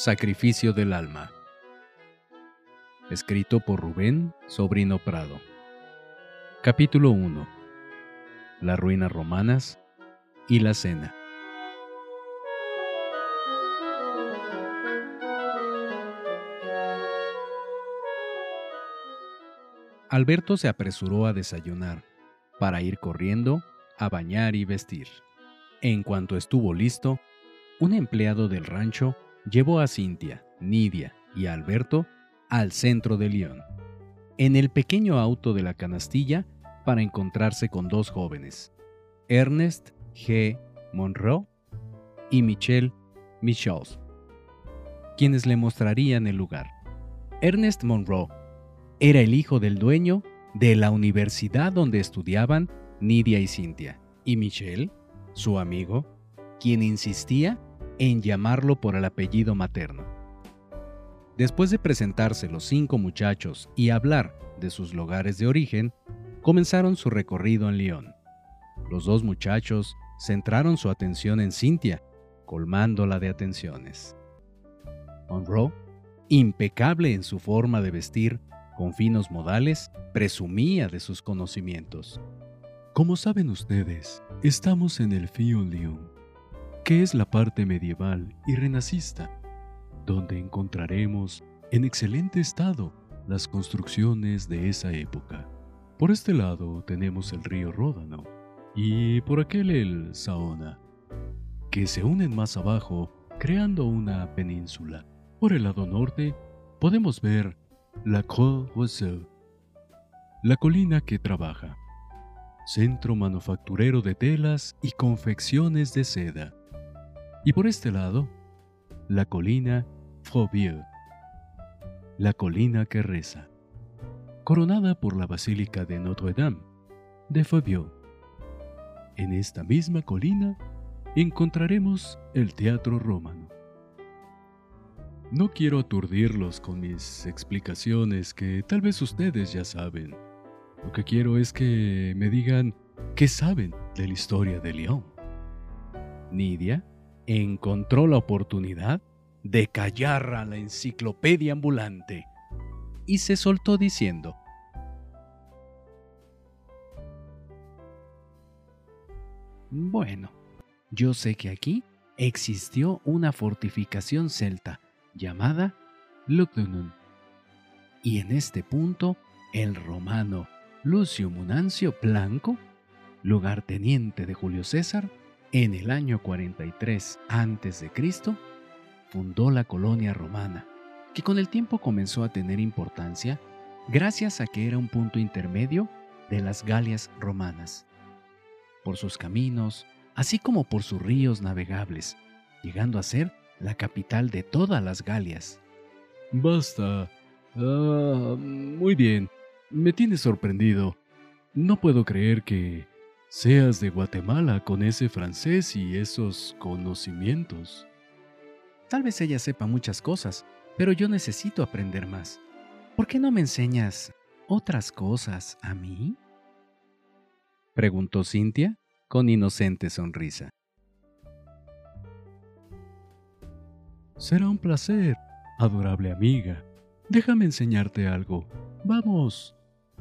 Sacrificio del alma. Escrito por Rubén Sobrino Prado. Capítulo 1. Las ruinas romanas y la cena. Alberto se apresuró a desayunar, para ir corriendo a bañar y vestir. En cuanto estuvo listo, un empleado del rancho llevó a Cintia, Nidia y Alberto al centro de León, en el pequeño auto de la canastilla para encontrarse con dos jóvenes, Ernest G. Monroe y Michelle Michaud, quienes le mostrarían el lugar. Ernest Monroe era el hijo del dueño de la universidad donde estudiaban Nidia y Cintia, y Michelle, su amigo, quien insistía en llamarlo por el apellido materno. Después de presentarse los cinco muchachos y hablar de sus lugares de origen, comenzaron su recorrido en Lyon. Los dos muchachos centraron su atención en Cintia, colmándola de atenciones. Monroe, impecable en su forma de vestir, con finos modales, presumía de sus conocimientos. Como saben ustedes, estamos en el Fio Lyon, que es la parte medieval y renacista, donde encontraremos en excelente estado las construcciones de esa época. Por este lado tenemos el río Ródano y por aquel el Saona, que se unen más abajo creando una península. Por el lado norte podemos ver la Croix Rousseau, la colina que trabaja, centro manufacturero de telas y confecciones de seda. Y por este lado, la colina Fauvieux, la colina que reza, coronada por la Basílica de Notre-Dame de Fauvieux. En esta misma colina encontraremos el Teatro Romano. No quiero aturdirlos con mis explicaciones que tal vez ustedes ya saben. Lo que quiero es que me digan qué saben de la historia de León. Nidia encontró la oportunidad de callar a la enciclopedia ambulante y se soltó diciendo, Bueno, yo sé que aquí existió una fortificación celta llamada Lugdunum. Y en este punto, el romano Lucio Munancio Blanco, lugarteniente de Julio César, en el año 43 a.C., fundó la colonia romana, que con el tiempo comenzó a tener importancia gracias a que era un punto intermedio de las Galias romanas, por sus caminos, así como por sus ríos navegables, llegando a ser la capital de todas las Galias. Basta. Ah, muy bien. Me tienes sorprendido. No puedo creer que seas de Guatemala con ese francés y esos conocimientos. Tal vez ella sepa muchas cosas, pero yo necesito aprender más. ¿Por qué no me enseñas otras cosas a mí? Preguntó Cintia con inocente sonrisa. Será un placer, adorable amiga. Déjame enseñarte algo. Vamos,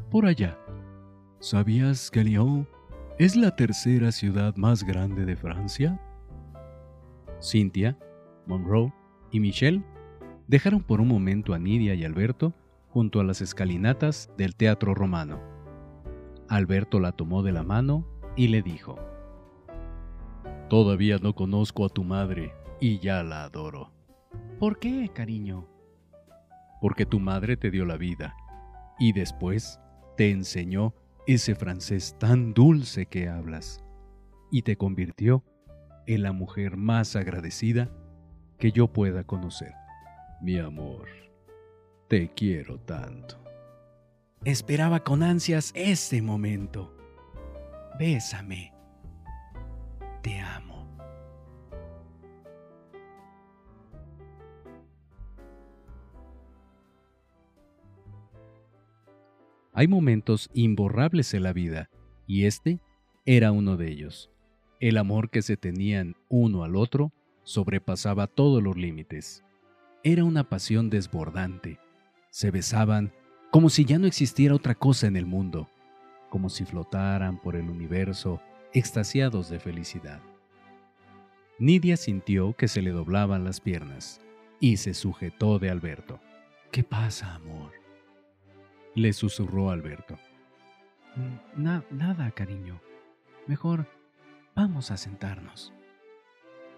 por allá. ¿Sabías que Lyon es la tercera ciudad más grande de Francia? Cynthia, Monroe y Michelle dejaron por un momento a Nidia y Alberto junto a las escalinatas del Teatro Romano. Alberto la tomó de la mano y le dijo, Todavía no conozco a tu madre y ya la adoro. ¿Por qué, cariño? Porque tu madre te dio la vida y después te enseñó ese francés tan dulce que hablas y te convirtió en la mujer más agradecida que yo pueda conocer. Mi amor, te quiero tanto. Esperaba con ansias este momento. Bésame. Te amo. Hay momentos imborrables en la vida, y este era uno de ellos. El amor que se tenían uno al otro sobrepasaba todos los límites. era una pasión desbordante. Se besaban como si ya no existiera otra cosa en el mundo, como si flotaran por el universo extasiados de felicidad. Nidia sintió que se le doblaban las piernas y se sujetó de Alberto. ¿Qué pasa, amor? Le susurró Alberto. Mm, nada, cariño. Mejor vamos a sentarnos.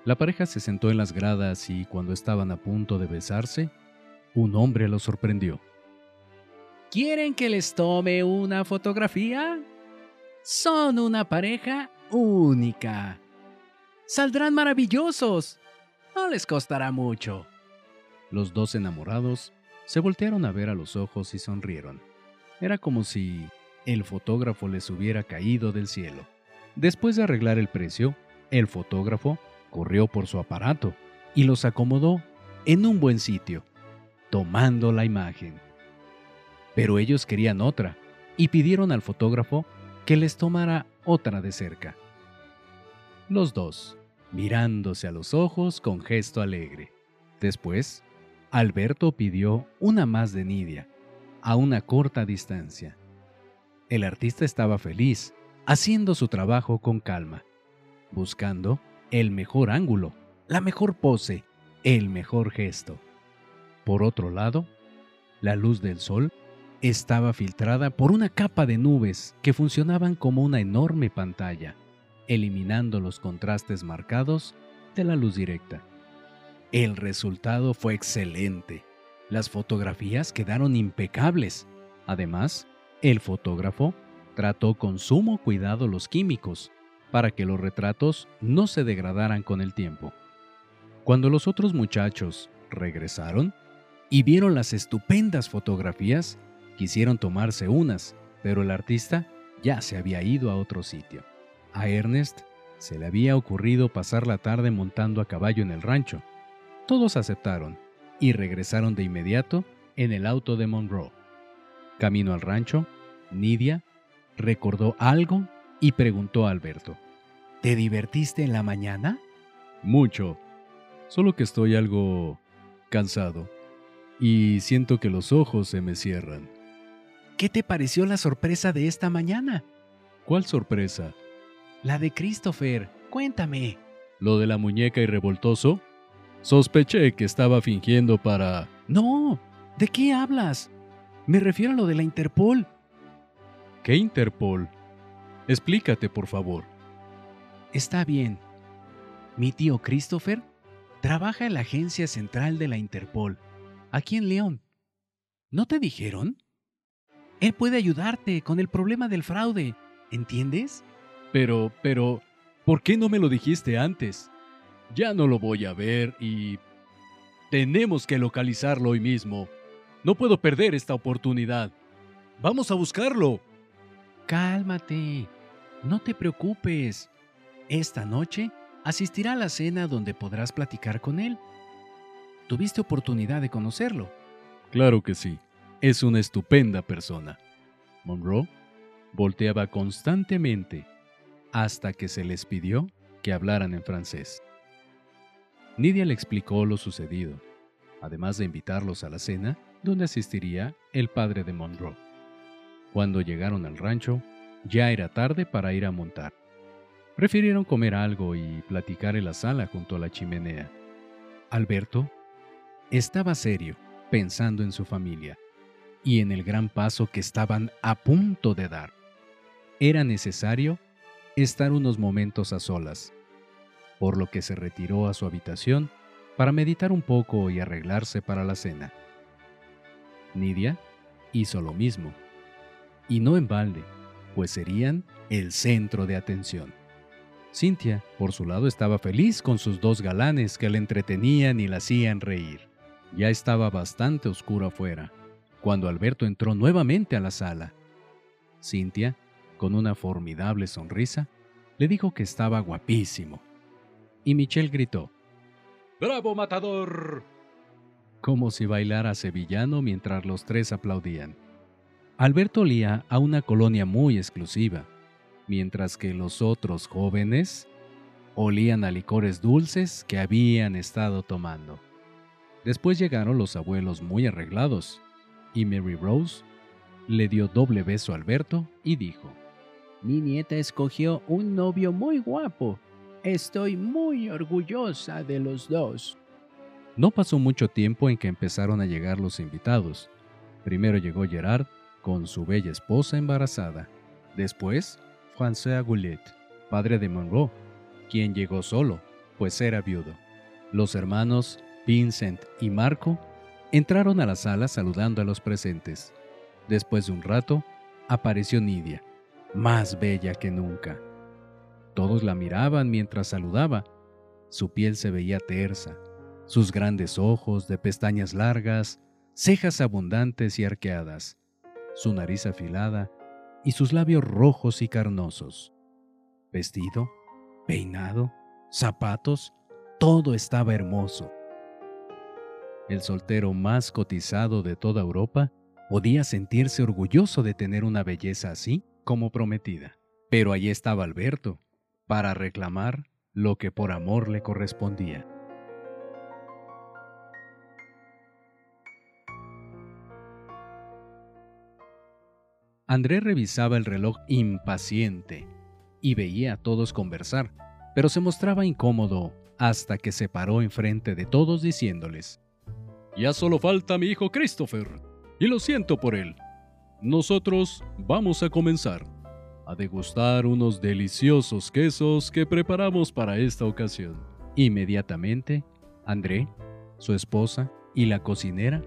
La pareja se sentó en las gradas y cuando estaban a punto de besarse, un hombre lo sorprendió. ¿Quieren que les tome una fotografía? Son una pareja única. Saldrán maravillosos. No les costará mucho. Los dos enamorados se voltearon a ver a los ojos y sonrieron. Era como si el fotógrafo les hubiera caído del cielo. Después de arreglar el precio, el fotógrafo corrió por su aparato y los acomodó en un buen sitio, tomando la imagen. Pero ellos querían otra y pidieron al fotógrafo que les tomara otra de cerca. Los dos mirándose a los ojos con gesto alegre. Después, Alberto pidió una más de Nidia, a una corta distancia. El artista estaba feliz, haciendo su trabajo con calma, buscando el mejor ángulo, la mejor pose, el mejor gesto. Por otro lado, la luz del sol estaba filtrada por una capa de nubes que funcionaban como una enorme pantalla eliminando los contrastes marcados de la luz directa. El resultado fue excelente. Las fotografías quedaron impecables. Además, el fotógrafo trató con sumo cuidado los químicos para que los retratos no se degradaran con el tiempo. Cuando los otros muchachos regresaron y vieron las estupendas fotografías, quisieron tomarse unas, pero el artista ya se había ido a otro sitio. A Ernest se le había ocurrido pasar la tarde montando a caballo en el rancho. Todos aceptaron y regresaron de inmediato en el auto de Monroe. Camino al rancho, Nidia recordó algo y preguntó a Alberto. ¿Te divertiste en la mañana? Mucho. Solo que estoy algo cansado y siento que los ojos se me cierran. ¿Qué te pareció la sorpresa de esta mañana? ¿Cuál sorpresa? La de Christopher. Cuéntame. ¿Lo de la muñeca y revoltoso? Sospeché que estaba fingiendo para... No. ¿De qué hablas? Me refiero a lo de la Interpol. ¿Qué Interpol? Explícate, por favor. Está bien. Mi tío Christopher trabaja en la agencia central de la Interpol, aquí en León. ¿No te dijeron? Él puede ayudarte con el problema del fraude, ¿entiendes? Pero, pero, ¿por qué no me lo dijiste antes? Ya no lo voy a ver y... Tenemos que localizarlo hoy mismo. No puedo perder esta oportunidad. Vamos a buscarlo. Cálmate. No te preocupes. Esta noche asistirá a la cena donde podrás platicar con él. ¿Tuviste oportunidad de conocerlo? Claro que sí. Es una estupenda persona. Monroe volteaba constantemente hasta que se les pidió que hablaran en francés. Nidia le explicó lo sucedido, además de invitarlos a la cena donde asistiría el padre de Monroe. Cuando llegaron al rancho, ya era tarde para ir a montar. Prefirieron comer algo y platicar en la sala junto a la chimenea. Alberto estaba serio, pensando en su familia y en el gran paso que estaban a punto de dar. Era necesario estar unos momentos a solas, por lo que se retiró a su habitación para meditar un poco y arreglarse para la cena. Nidia hizo lo mismo, y no en balde, pues serían el centro de atención. Cintia, por su lado, estaba feliz con sus dos galanes que la entretenían y la hacían reír. Ya estaba bastante oscuro afuera, cuando Alberto entró nuevamente a la sala. Cintia con una formidable sonrisa, le dijo que estaba guapísimo. Y Michelle gritó, ¡Bravo, matador! como si bailara sevillano mientras los tres aplaudían. Alberto olía a una colonia muy exclusiva, mientras que los otros jóvenes olían a licores dulces que habían estado tomando. Después llegaron los abuelos muy arreglados, y Mary Rose le dio doble beso a Alberto y dijo, Mi nieta escogió un novio muy guapo. Estoy muy orgullosa de los dos. No pasó mucho tiempo en que empezaron a llegar los invitados. Primero llegó Gerard con su bella esposa embarazada. Después, François Goulet, padre de Monroe, quien llegó solo, pues era viudo. Los hermanos Vincent y Marco entraron a la sala saludando a los presentes. Después de un rato, apareció Nidia, más bella que nunca. Todos la miraban mientras saludaba. Su piel se veía tersa, sus grandes ojos de pestañas largas, cejas abundantes y arqueadas, su nariz afilada y sus labios rojos y carnosos. Vestido, peinado, zapatos, todo estaba hermoso. El soltero más cotizado de toda Europa podía sentirse orgulloso de tener una belleza así como prometida. Pero allí estaba Alberto, para reclamar lo que por amor le correspondía. André revisaba el reloj impaciente y veía a todos conversar, pero se mostraba incómodo hasta que se paró enfrente de todos diciéndoles, Ya solo falta mi hijo Christopher, y lo siento por él. Nosotros vamos a comenzar a degustar unos deliciosos quesos que preparamos para esta ocasión. Inmediatamente, André, su esposa y la cocinera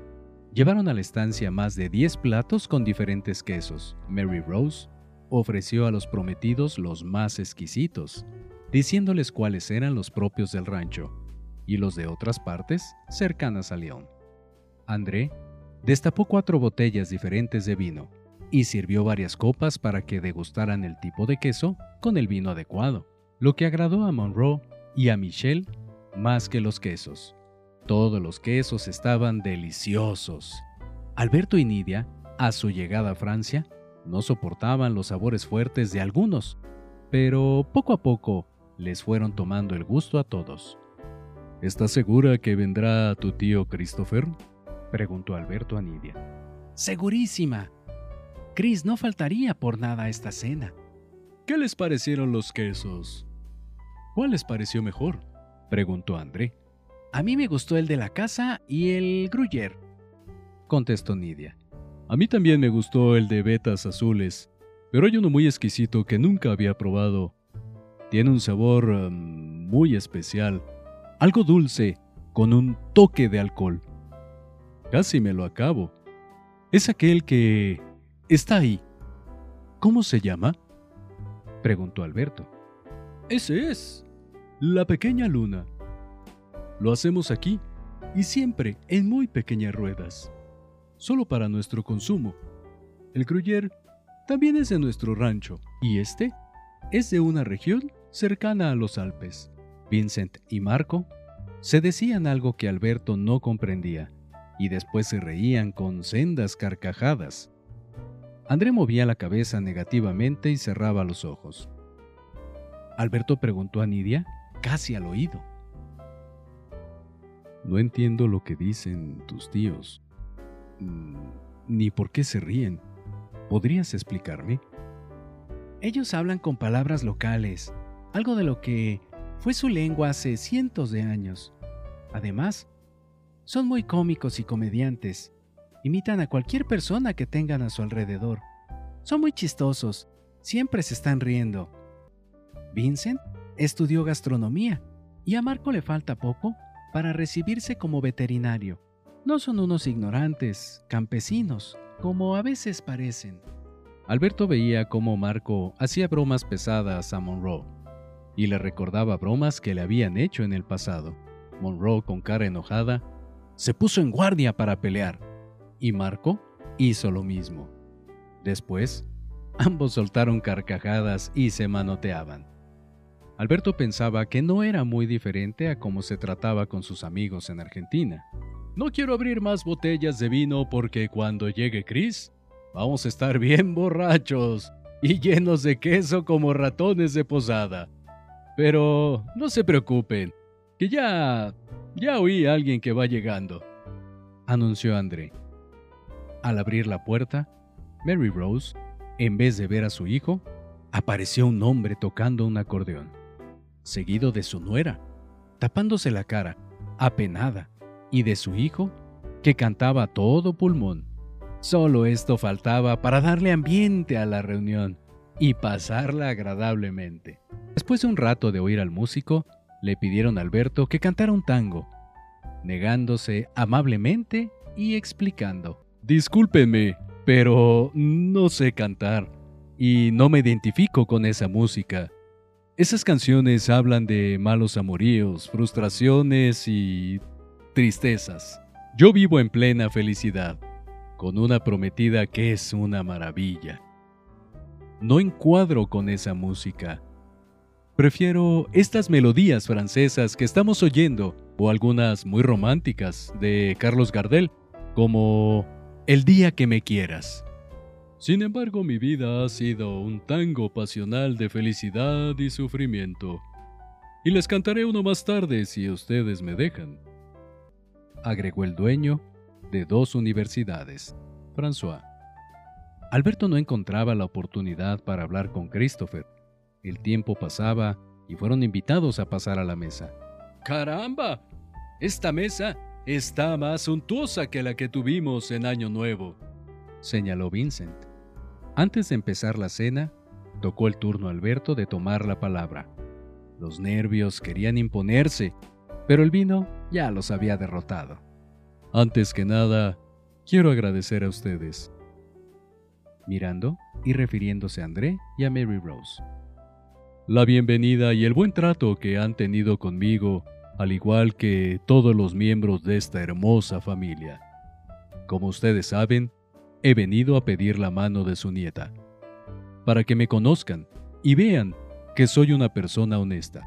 Llevaron a la estancia más de 10 platos con diferentes quesos. Mary Rose ofreció a los prometidos los más exquisitos, diciéndoles cuáles eran los propios del rancho y los de otras partes cercanas a León. André destapó cuatro botellas diferentes de vino y sirvió varias copas para que degustaran el tipo de queso con el vino adecuado, lo que agradó a Monroe y a Michelle más que los quesos. Todos los quesos estaban deliciosos. Alberto y Nidia, a su llegada a Francia, no soportaban los sabores fuertes de algunos, pero poco a poco les fueron tomando el gusto a todos. ¿Estás segura que vendrá tu tío Christopher? preguntó Alberto a Nidia. Segurísima. Chris no faltaría por nada a esta cena. ¿Qué les parecieron los quesos? ¿Cuál les pareció mejor? preguntó André. A mí me gustó el de la casa y el Gruyère, contestó Nidia. A mí también me gustó el de vetas azules, pero hay uno muy exquisito que nunca había probado. Tiene un sabor um, muy especial, algo dulce, con un toque de alcohol. Casi me lo acabo. Es aquel que está ahí. ¿Cómo se llama? preguntó Alberto. Ese es. La pequeña luna. Lo hacemos aquí y siempre en muy pequeñas ruedas, solo para nuestro consumo. El Gruyère también es de nuestro rancho y este es de una región cercana a los Alpes. Vincent y Marco se decían algo que Alberto no comprendía y después se reían con sendas carcajadas. André movía la cabeza negativamente y cerraba los ojos. Alberto preguntó a Nidia casi al oído. No entiendo lo que dicen tus tíos, mm, ni por qué se ríen. ¿Podrías explicarme? Ellos hablan con palabras locales, algo de lo que fue su lengua hace cientos de años. Además, son muy cómicos y comediantes. Imitan a cualquier persona que tengan a su alrededor. Son muy chistosos, siempre se están riendo. Vincent estudió gastronomía y a Marco le falta poco para recibirse como veterinario. No son unos ignorantes, campesinos, como a veces parecen. Alberto veía cómo Marco hacía bromas pesadas a Monroe y le recordaba bromas que le habían hecho en el pasado. Monroe, con cara enojada, se puso en guardia para pelear y Marco hizo lo mismo. Después, ambos soltaron carcajadas y se manoteaban. Alberto pensaba que no era muy diferente a cómo se trataba con sus amigos en Argentina. No quiero abrir más botellas de vino porque cuando llegue Chris, vamos a estar bien borrachos y llenos de queso como ratones de posada. Pero no se preocupen, que ya Ya oí a alguien que va llegando, anunció André. Al abrir la puerta, Mary Rose, en vez de ver a su hijo, apareció un hombre tocando un acordeón, seguido de su nuera, tapándose la cara, apenada, y de su hijo, que cantaba todo pulmón. Solo esto faltaba para darle ambiente a la reunión y pasarla agradablemente. Después de un rato de oír al músico, le pidieron a Alberto que cantara un tango, negándose amablemente y explicando. Discúlpenme, pero no sé cantar y no me identifico con esa música. Esas canciones hablan de malos amoríos, frustraciones y tristezas. Yo vivo en plena felicidad, con una prometida que es una maravilla. No encuadro con esa música. Prefiero estas melodías francesas que estamos oyendo o algunas muy románticas de Carlos Gardel, como El día que me quieras. Sin embargo, mi vida ha sido un tango pasional de felicidad y sufrimiento. Y les cantaré uno más tarde si ustedes me dejan. Agregó el dueño de dos universidades, François. Alberto no encontraba la oportunidad para hablar con Christopher. El tiempo pasaba y fueron invitados a pasar a la mesa. ¡Caramba! Esta mesa está más suntuosa que la que tuvimos en Año Nuevo, señaló Vincent. Antes de empezar la cena, tocó el turno a Alberto de tomar la palabra. Los nervios querían imponerse, pero el vino ya los había derrotado. Antes que nada, quiero agradecer a ustedes. Mirando y refiriéndose a André y a Mary Rose. La bienvenida y el buen trato que han tenido conmigo al igual que todos los miembros de esta hermosa familia. Como ustedes saben, he venido a pedir la mano de su nieta, para que me conozcan y vean que soy una persona honesta.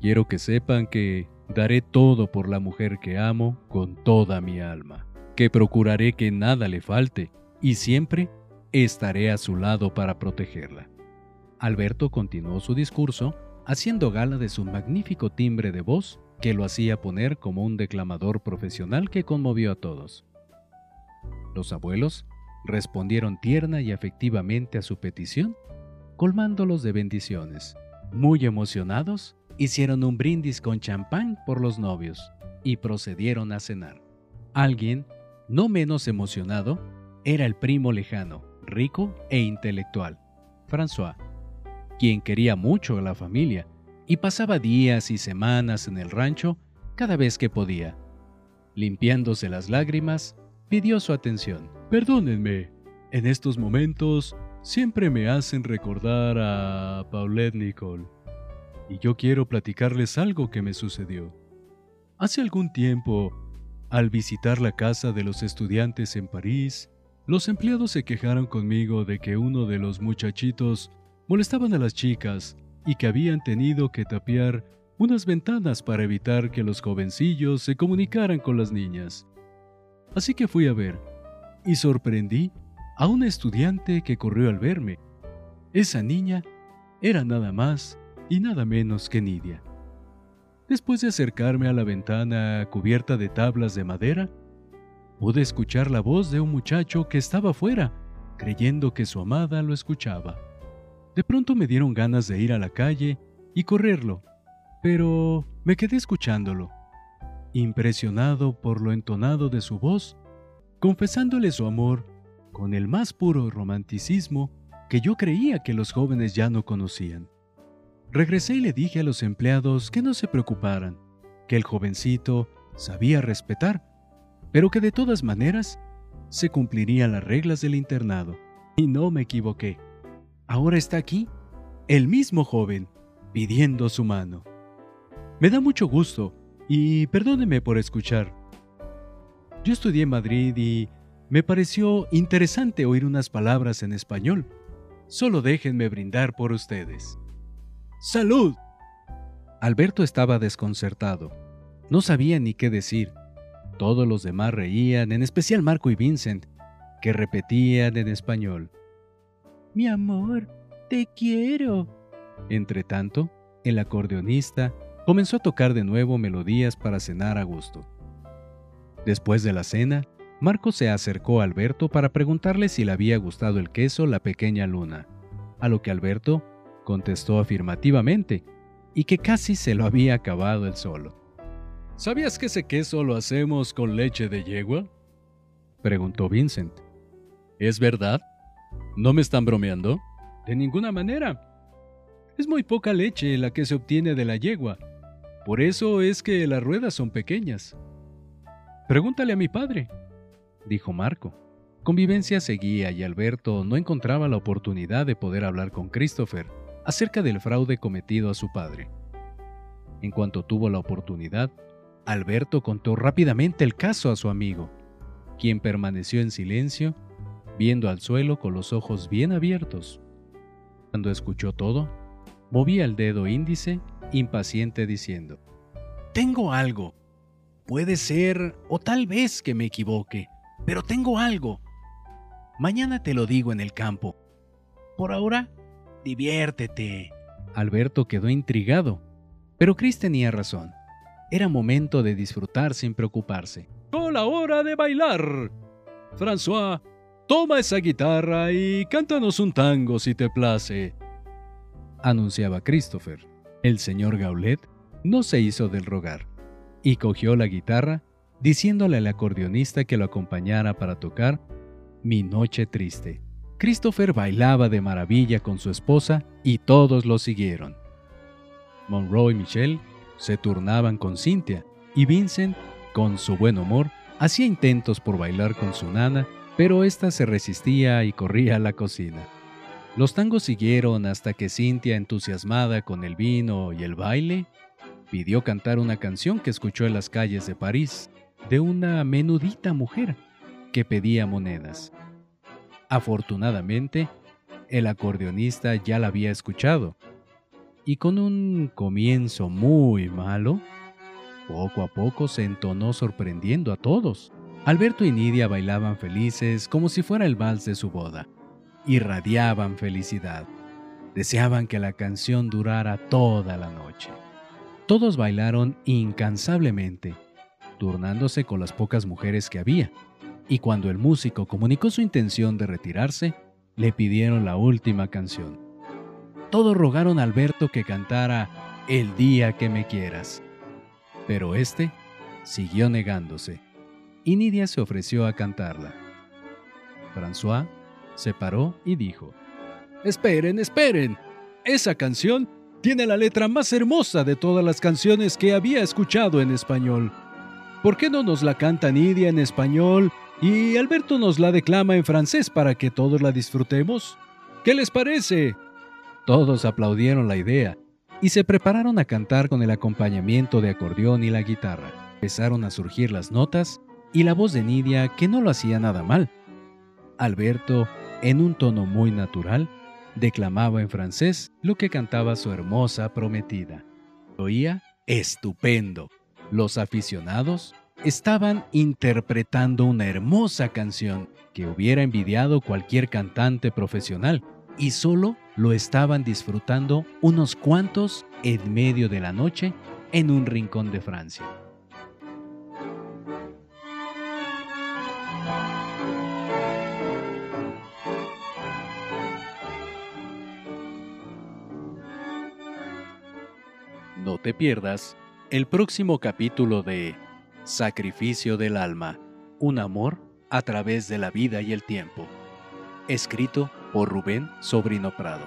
Quiero que sepan que daré todo por la mujer que amo con toda mi alma, que procuraré que nada le falte y siempre estaré a su lado para protegerla. Alberto continuó su discurso haciendo gala de su magnífico timbre de voz que lo hacía poner como un declamador profesional que conmovió a todos. Los abuelos respondieron tierna y afectivamente a su petición, colmándolos de bendiciones. Muy emocionados, hicieron un brindis con champán por los novios y procedieron a cenar. Alguien, no menos emocionado, era el primo lejano, rico e intelectual, François, quien quería mucho a la familia y pasaba días y semanas en el rancho cada vez que podía. Limpiándose las lágrimas, pidió su atención. Perdónenme, en estos momentos siempre me hacen recordar a Paulette Nicole, y yo quiero platicarles algo que me sucedió. Hace algún tiempo, al visitar la casa de los estudiantes en París, los empleados se quejaron conmigo de que uno de los muchachitos molestaban a las chicas y que habían tenido que tapiar unas ventanas para evitar que los jovencillos se comunicaran con las niñas. Así que fui a ver y sorprendí a una estudiante que corrió al verme. Esa niña era nada más y nada menos que Nidia. Después de acercarme a la ventana cubierta de tablas de madera, pude escuchar la voz de un muchacho que estaba afuera, creyendo que su amada lo escuchaba. De pronto me dieron ganas de ir a la calle y correrlo, pero me quedé escuchándolo, impresionado por lo entonado de su voz, confesándole su amor con el más puro romanticismo que yo creía que los jóvenes ya no conocían. Regresé y le dije a los empleados que no se preocuparan, que el jovencito sabía respetar, pero que de todas maneras se cumplirían las reglas del internado. Y no me equivoqué ahora está aquí, el mismo joven, pidiendo su mano. Me da mucho gusto y perdóneme por escuchar. Yo estudié en Madrid y me pareció interesante oír unas palabras en español. Solo déjenme brindar por ustedes. ¡Salud! Alberto estaba desconcertado. No sabía ni qué decir. Todos los demás reían, en especial Marco y Vincent, que repetían en español. Mi amor, te quiero. Entretanto, el acordeonista comenzó a tocar de nuevo melodías para cenar a gusto. Después de la cena, Marco se acercó a Alberto para preguntarle si le había gustado el queso La Pequeña Luna, a lo que Alberto contestó afirmativamente y que casi se lo había acabado él solo. ¿Sabías que ese queso lo hacemos con leche de yegua? preguntó Vincent. ¿Es verdad? ¿No me están bromeando? De ninguna manera. Es muy poca leche la que se obtiene de la yegua. Por eso es que las ruedas son pequeñas. Pregúntale a mi padre, dijo Marco. Convivencia seguía y Alberto no encontraba la oportunidad de poder hablar con Christopher acerca del fraude cometido a su padre. En cuanto tuvo la oportunidad, Alberto contó rápidamente el caso a su amigo, quien permaneció en silencio, viendo al suelo con los ojos bien abiertos. Cuando escuchó todo, movía el dedo índice, impaciente, diciendo, Tengo algo. Puede ser, o tal vez que me equivoque, pero tengo algo. Mañana te lo digo en el campo. Por ahora, diviértete. Alberto quedó intrigado, pero Chris tenía razón. Era momento de disfrutar sin preocuparse. ¡Con la hora de bailar! François, toma esa guitarra y cántanos un tango si te place. Anunciaba Christopher. El señor Gaulet no se hizo del rogar y cogió la guitarra diciéndole al acordeonista que lo acompañara para tocar Mi Noche Triste. Christopher bailaba de maravilla con su esposa y todos lo siguieron. Monroe y Michelle se turnaban con Cynthia y Vincent, con su buen humor, hacía intentos por bailar con su nana, pero ésta se resistía y corría a la cocina. Los tangos siguieron hasta que Cynthia, entusiasmada con el vino y el baile, pidió cantar una canción que escuchó en las calles de París de una menudita mujer que pedía monedas. Afortunadamente, el acordeonista ya la había escuchado, y con un comienzo muy malo, poco a poco se entonó sorprendiendo a todos. Alberto y Nidia bailaban felices como si fuera el vals de su boda. Irradiaban felicidad. Deseaban que la canción durara toda la noche. Todos bailaron incansablemente turnándose con las pocas mujeres que había, y cuando el músico comunicó su intención de retirarse, le pidieron la última canción. Todos rogaron a Alberto que cantara El día que me quieras, pero este siguió negándose, y Nidia se ofreció a cantarla. François se paró y dijo, Esperen, esperen, esa canción tiene la letra más hermosa de todas las canciones que había escuchado en español. ¿Por qué no nos la canta Nidia en español y Alberto nos la declama en francés para que todos la disfrutemos? ¿Qué les parece? Todos aplaudieron la idea y se prepararon a cantar con el acompañamiento de acordeón y la guitarra. Empezaron a surgir las notas y la voz de Nidia que no lo hacía nada mal. Alberto, en un tono muy natural, declamaba en francés lo que cantaba su hermosa prometida. Oía estupendo. Los aficionados estaban interpretando una hermosa canción que hubiera envidiado cualquier cantante profesional y solo lo estaban disfrutando unos cuantos en medio de la noche en un rincón de Francia. No te pierdas el próximo capítulo de Sacrificio del Alma, un amor a través de la vida y el tiempo, escrito por Rubén Sobrino Prado.